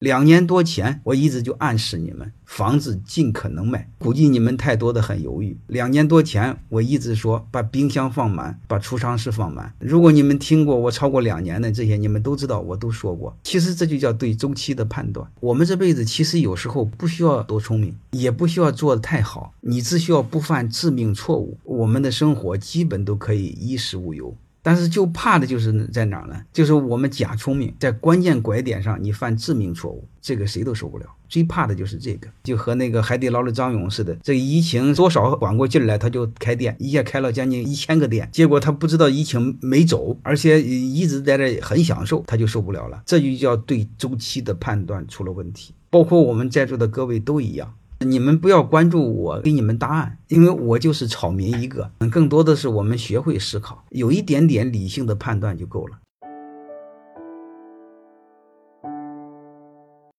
两年多前，我一直就暗示你们，房子尽可能卖。估计你们太多的很犹豫。两年多前，我一直说把冰箱放满，把储藏室放满。如果你们听过我超过两年的这些，你们都知道我都说过。其实这就叫对周期的判断。我们这辈子其实有时候不需要多聪明，也不需要做的太好，你只需要不犯致命错误，我们的生活基本都可以衣食无忧。但是就怕的就是在哪儿呢？就是我们假聪明，在关键拐点上你犯致命错误，这个谁都受不了。最怕的就是这个，就和那个海底捞的张勇似的，这个疫情多少缓过劲来，他就开店，一下开了将近一千个店，结果他不知道疫情没走，而且一直在这很享受，他就受不了了。这就叫对周期的判断出了问题，包括我们在座的各位都一样。你们不要关注我给你们答案，因为我就是草民一个。更多的是我们学会思考，有一点点理性的判断就够了。